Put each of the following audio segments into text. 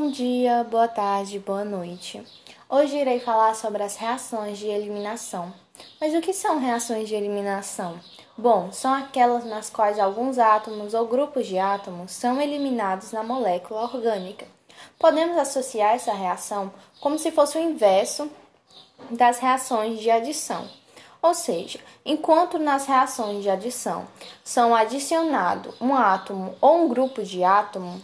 Bom dia, boa tarde, boa noite. Hoje irei falar sobre as reações de eliminação. Mas o que são reações de eliminação? Bom, são aquelas nas quais alguns átomos ou grupos de átomos são eliminados na molécula orgânica. Podemos associar essa reação como se fosse o inverso das reações de adição. Ou seja, enquanto nas reações de adição são adicionado um átomo ou um grupo de átomo,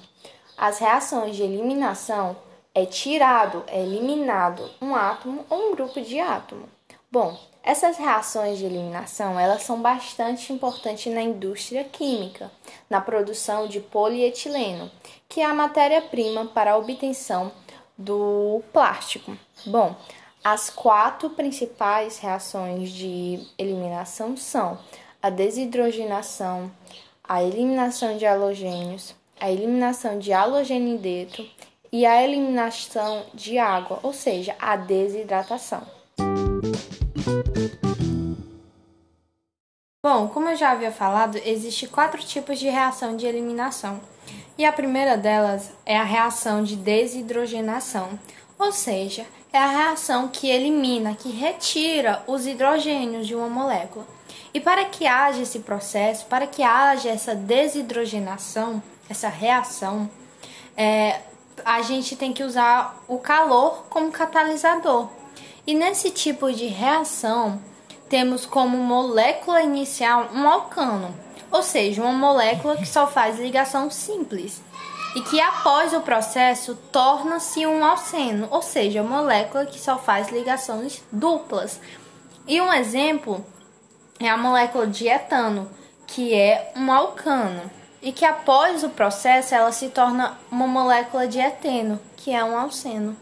as reações de eliminação é tirado, é eliminado um átomo ou um grupo de átomo. Bom, essas reações de eliminação, elas são bastante importantes na indústria química, na produção de polietileno, que é a matéria-prima para a obtenção do plástico. Bom, as quatro principais reações de eliminação são a desidrogenação, a eliminação de halogênios, a eliminação de halogenideto e a eliminação de água, ou seja, a desidratação. Bom, como eu já havia falado, existe quatro tipos de reação de eliminação. E a primeira delas é a reação de desidrogenação, ou seja, é a reação que elimina, que retira os hidrogênios de uma molécula. E para que haja esse processo, para que haja essa desidrogenação, essa reação, é, a gente tem que usar o calor como catalisador. E nesse tipo de reação, temos como molécula inicial um alcano, ou seja, uma molécula que só faz ligação simples e que após o processo torna-se um alceno, ou seja, molécula que só faz ligações duplas. E um exemplo é a molécula de etano, que é um alcano, e que após o processo ela se torna uma molécula de eteno, que é um alceno.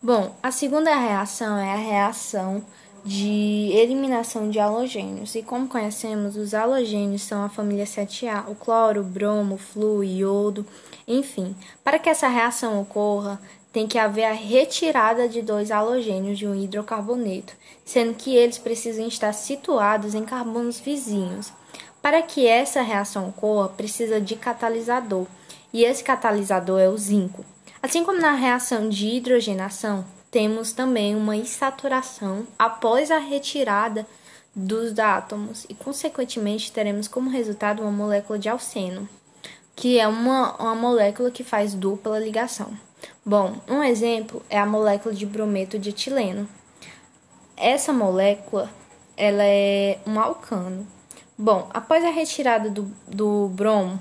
Bom, a segunda reação é a reação de eliminação de halogênios. E como conhecemos, os halogênios são a família 7A, o cloro, o bromo, o fluo, o iodo, enfim. Para que essa reação ocorra, tem que haver a retirada de dois halogênios de um hidrocarboneto, sendo que eles precisam estar situados em carbonos vizinhos. Para que essa reação ocorra, precisa de catalisador, e esse catalisador é o zinco. Assim como na reação de hidrogenação, temos também uma insaturação após a retirada dos átomos e, consequentemente, teremos como resultado uma molécula de alceno, que é uma, uma molécula que faz dupla ligação. Bom, um exemplo é a molécula de brometo de etileno. Essa molécula ela é um alcano. Bom, após a retirada do, do bromo,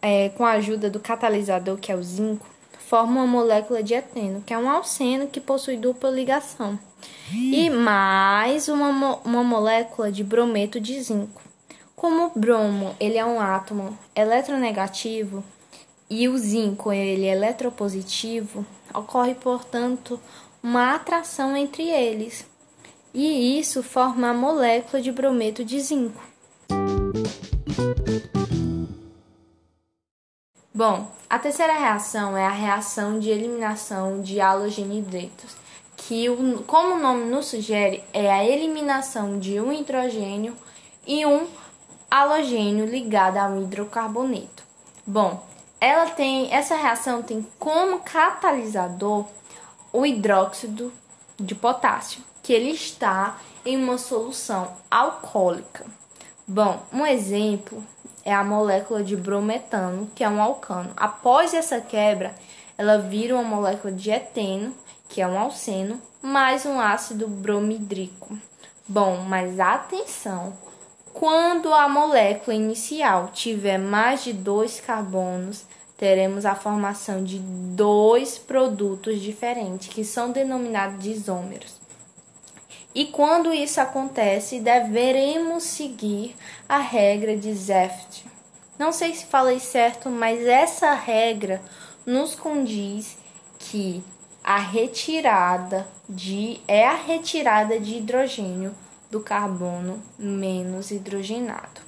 é, com a ajuda do catalisador, que é o zinco, forma uma molécula de eteno, que é um alceno que possui dupla ligação, e mais uma, uma molécula de brometo de zinco. Como o bromo ele é um átomo eletronegativo e o zinco ele é eletropositivo, ocorre, portanto, uma atração entre eles, e isso forma a molécula de brometo de zinco. Bom, a terceira reação é a reação de eliminação de halogenidetos, que, como o nome nos sugere, é a eliminação de um hidrogênio e um halogênio ligado a um hidrocarboneto. Bom, ela tem essa reação tem como catalisador o hidróxido de potássio, que ele está em uma solução alcoólica. Bom, um exemplo é a molécula de brometano, que é um alcano. Após essa quebra, ela vira uma molécula de eteno, que é um alceno, mais um ácido bromidrico. Bom, mas atenção! Quando a molécula inicial tiver mais de dois carbonos, teremos a formação de dois produtos diferentes, que são denominados de isômeros. E quando isso acontece, deveremos seguir a regra de Zeft. Não sei se falei certo, mas essa regra nos condiz que a retirada de é a retirada de hidrogênio do carbono menos hidrogenado.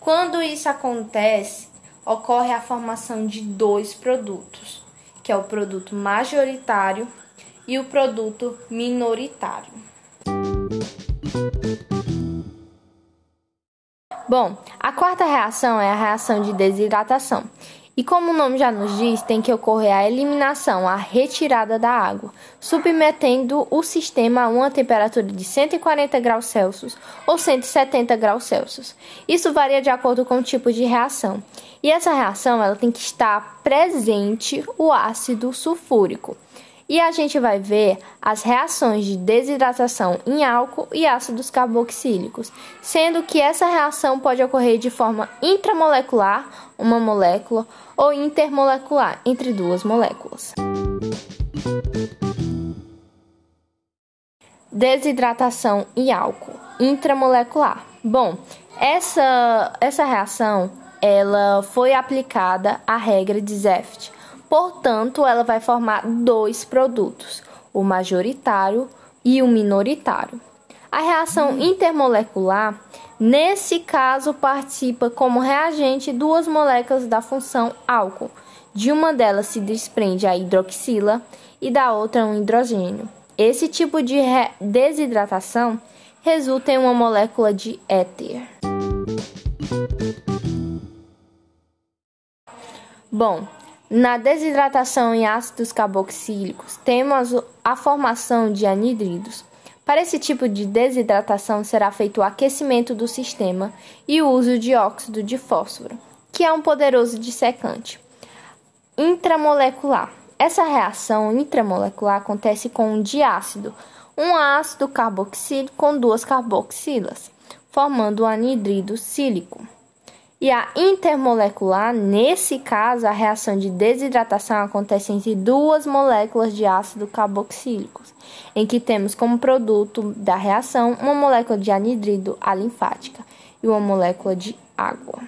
Quando isso acontece, ocorre a formação de dois produtos, que é o produto majoritário e o produto minoritário. Bom, a quarta reação é a reação de desidratação. E como o nome já nos diz, tem que ocorrer a eliminação, a retirada da água, submetendo o sistema a uma temperatura de 140 graus Celsius ou 170 graus Celsius. Isso varia de acordo com o tipo de reação. E essa reação ela tem que estar presente o ácido sulfúrico. E a gente vai ver as reações de desidratação em álcool e ácidos carboxílicos, sendo que essa reação pode ocorrer de forma intramolecular, uma molécula, ou intermolecular, entre duas moléculas. Desidratação e álcool intramolecular. Bom, essa, essa reação ela foi aplicada à regra de Zeft Portanto, ela vai formar dois produtos, o majoritário e o minoritário. A reação intermolecular, nesse caso, participa como reagente duas moléculas da função álcool. De uma delas se desprende a hidroxila e da outra um hidrogênio. Esse tipo de desidratação resulta em uma molécula de éter. Bom, na desidratação em ácidos carboxílicos, temos a formação de anidridos. Para esse tipo de desidratação será feito o aquecimento do sistema e o uso de óxido de fósforo, que é um poderoso dissecante. Intramolecular. Essa reação intramolecular acontece com um diácido, um ácido carboxílico com duas carboxilas, formando o anidrido sílico. E a intermolecular, nesse caso, a reação de desidratação acontece entre duas moléculas de ácido carboxílico, em que temos como produto da reação uma molécula de anidrido alinfática e uma molécula de água.